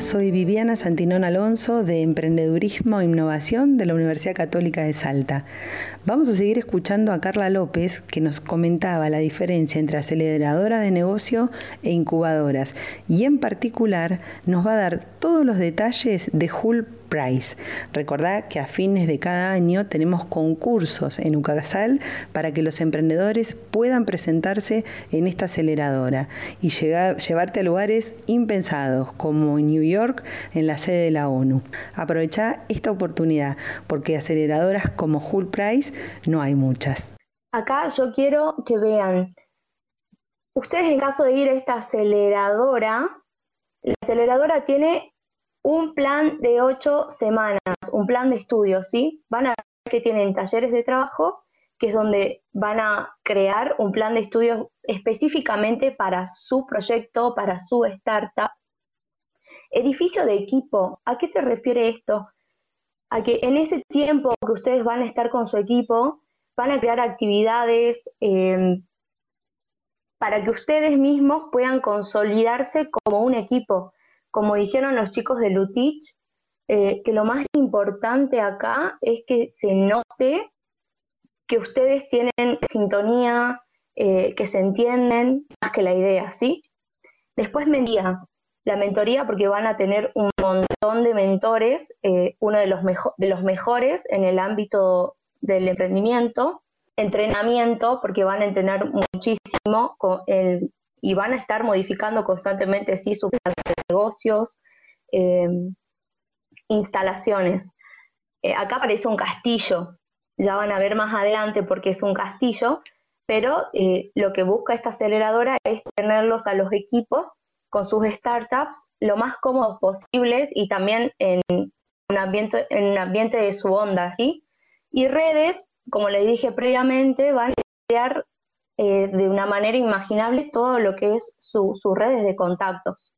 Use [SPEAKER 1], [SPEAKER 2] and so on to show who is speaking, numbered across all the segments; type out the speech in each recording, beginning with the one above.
[SPEAKER 1] Soy Viviana Santinón Alonso de Emprendedurismo e Innovación de la Universidad Católica de Salta. Vamos a seguir escuchando a Carla López que nos comentaba la diferencia entre aceleradora de negocio e incubadoras y en particular nos va a dar todos los detalles de Hull Price. Recordad que a fines de cada año tenemos concursos en Ucasal para que los emprendedores puedan presentarse en esta aceleradora y llegar, llevarte a lugares impensados como New York en la sede de la ONU. Aprovecha esta oportunidad porque aceleradoras como Hull Price no hay muchas.
[SPEAKER 2] Acá yo quiero que vean, ustedes en caso de ir a esta aceleradora, la aceleradora tiene un plan de ocho semanas, un plan de estudio, ¿sí? Van a ver que tienen talleres de trabajo, que es donde van a crear un plan de estudio específicamente para su proyecto, para su startup. Edificio de equipo, ¿a qué se refiere esto? A que en ese tiempo que ustedes van a estar con su equipo, van a crear actividades eh, para que ustedes mismos puedan consolidarse como un equipo como dijeron los chicos de Lutich, eh, que lo más importante acá es que se note que ustedes tienen sintonía, eh, que se entienden más que la idea, ¿sí? Después mentoría, la mentoría porque van a tener un montón de mentores, eh, uno de los, mejores en el ámbito del emprendimiento, entrenamiento porque van a entrenar muchísimo y van a estar modificando constantemente sí, sus negocios, em, instalaciones. Eh, acá aparece un castillo, ya van a ver más adelante porque es un castillo, pero eh, lo que busca esta aceleradora es tenerlos a los equipos con sus startups lo más cómodos posibles y también en un ambiente, de su onda, ¿sí? Y redes, como les dije previamente, van a crear eh, de una manera imaginable todo lo que es sus redes de contactos.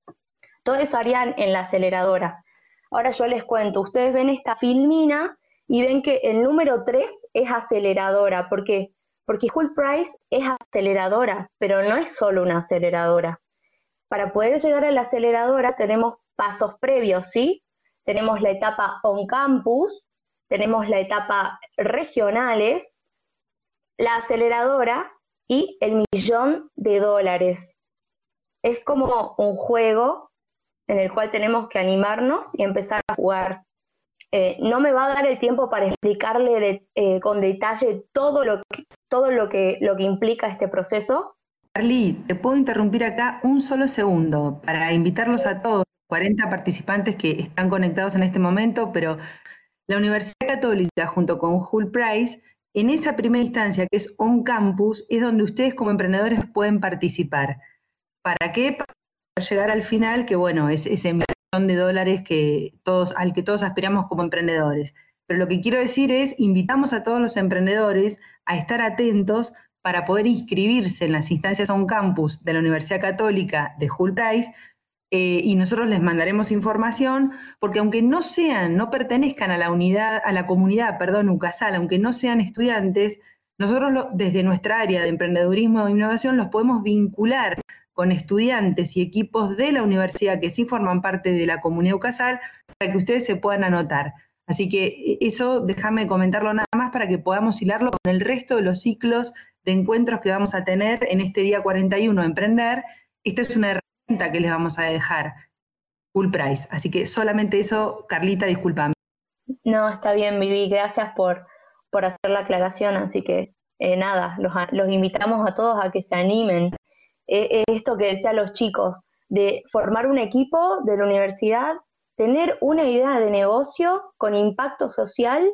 [SPEAKER 2] Todo eso harían en la aceleradora. Ahora yo les cuento, ustedes ven esta filmina y ven que el número 3 es aceleradora. ¿Por qué? Porque Hull Price es aceleradora, pero no es solo una aceleradora. Para poder llegar a la aceleradora tenemos pasos previos, ¿sí? Tenemos la etapa on campus, tenemos la etapa regionales, la aceleradora y el millón de dólares. Es como un juego en el cual tenemos que animarnos y empezar a jugar. Eh, no me va a dar el tiempo para explicarle eh, con detalle todo, lo que, todo lo, que, lo que implica este proceso.
[SPEAKER 1] Carly, te puedo interrumpir acá un solo segundo para invitarlos a todos, 40 participantes que están conectados en este momento, pero la Universidad Católica junto con Hull Price en esa primera instancia, que es on campus, es donde ustedes como emprendedores pueden participar. ¿Para qué? Para llegar al final, que bueno, es ese millón de dólares que todos, al que todos aspiramos como emprendedores. Pero lo que quiero decir es, invitamos a todos los emprendedores a estar atentos para poder inscribirse en las instancias on campus de la Universidad Católica de Hull Price, eh, y nosotros les mandaremos información, porque aunque no sean, no pertenezcan a la unidad, a la comunidad, perdón, UCASAL, aunque no sean estudiantes, nosotros desde nuestra área de emprendedurismo e innovación los podemos vincular con estudiantes y equipos de la universidad que sí forman parte de la comunidad UCASAL para que ustedes se puedan anotar. Así que eh, eso déjame comentarlo nada más para que podamos hilarlo con el resto de los ciclos de encuentros que vamos a tener en este día 41 Emprender. Esta es una que les vamos a dejar full price. Así que solamente eso, Carlita, discúlpame.
[SPEAKER 2] No, está bien, Vivi, gracias por, por hacer la aclaración. Así que eh, nada, los, los, invitamos a todos a que se animen. Eh, esto que decía los chicos, de formar un equipo de la universidad, tener una idea de negocio con impacto social,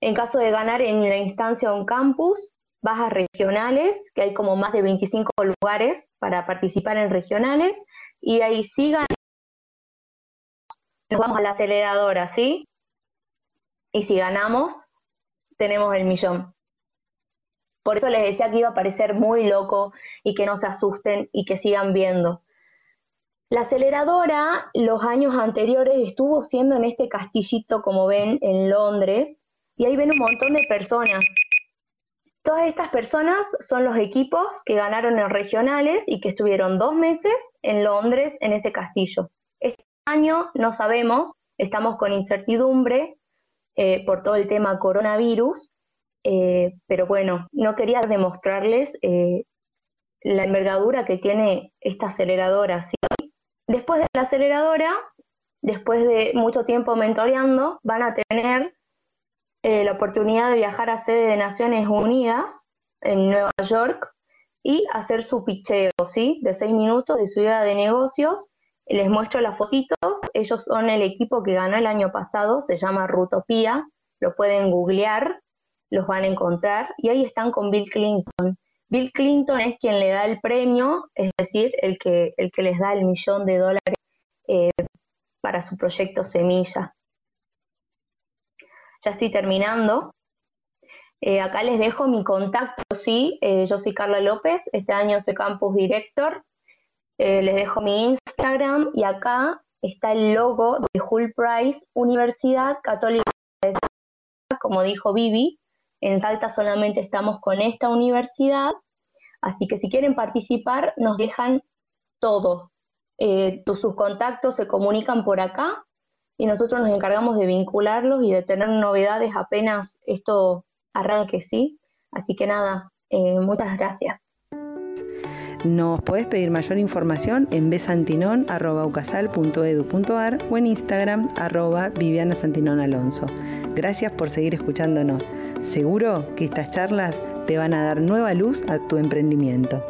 [SPEAKER 2] en caso de ganar en la instancia un campus, bajas regionales, que hay como más de 25 lugares para participar en regionales, y ahí sigan, nos vamos a la aceleradora, ¿sí? Y si ganamos, tenemos el millón. Por eso les decía que iba a parecer muy loco y que no se asusten y que sigan viendo. La aceleradora los años anteriores estuvo siendo en este castillito, como ven, en Londres, y ahí ven un montón de personas Todas estas personas son los equipos que ganaron en regionales y que estuvieron dos meses en Londres en ese castillo. Están año no sabemos, estamos con incertidumbre eh, por todo el tema coronavirus, eh, pero bueno, no quería demostrarles eh, la envergadura que tiene esta aceleradora. ¿sí? Después de la aceleradora, después de mucho tiempo mentoreando, van a tener la oportunidad de viajar a sede de Naciones Unidas en Nueva York y hacer su picheo, ¿sí? De seis minutos de su idea de negocios. Les muestro las fotitos. Ellos son el equipo que ganó el año pasado, se llama Rutopía. Lo pueden googlear, los van a encontrar. Y ahí están con Bill Clinton. Bill Clinton es quien le da el premio, es decir, el que, el que les da el millón de dólares eh, para su proyecto Semilla. Ya estoy terminando. Eh, acá les dejo mi contacto, sí, eh, yo soy Carla López, este año soy Campus Director, les dejo mi Instagram y acá está el logo de Hull Price, Universidad Católica de como dijo Vivi, en Salta solamente estamos con esta universidad, así que si quieren participar nos dejan todo, sus contactos se comunican por acá y nosotros nos encargamos de vincularlos y de tener novedades apenas esto arranque, ¿sí? Así que nada, eh, muchas gracias.
[SPEAKER 1] Nos podés pedir mayor información en besantinon.ucasal.edu.ar o en Instagram arroba Viviana Alonso. Gracias por seguir escuchándonos. Seguro que estas charlas te van a dar nueva luz a tu emprendimiento.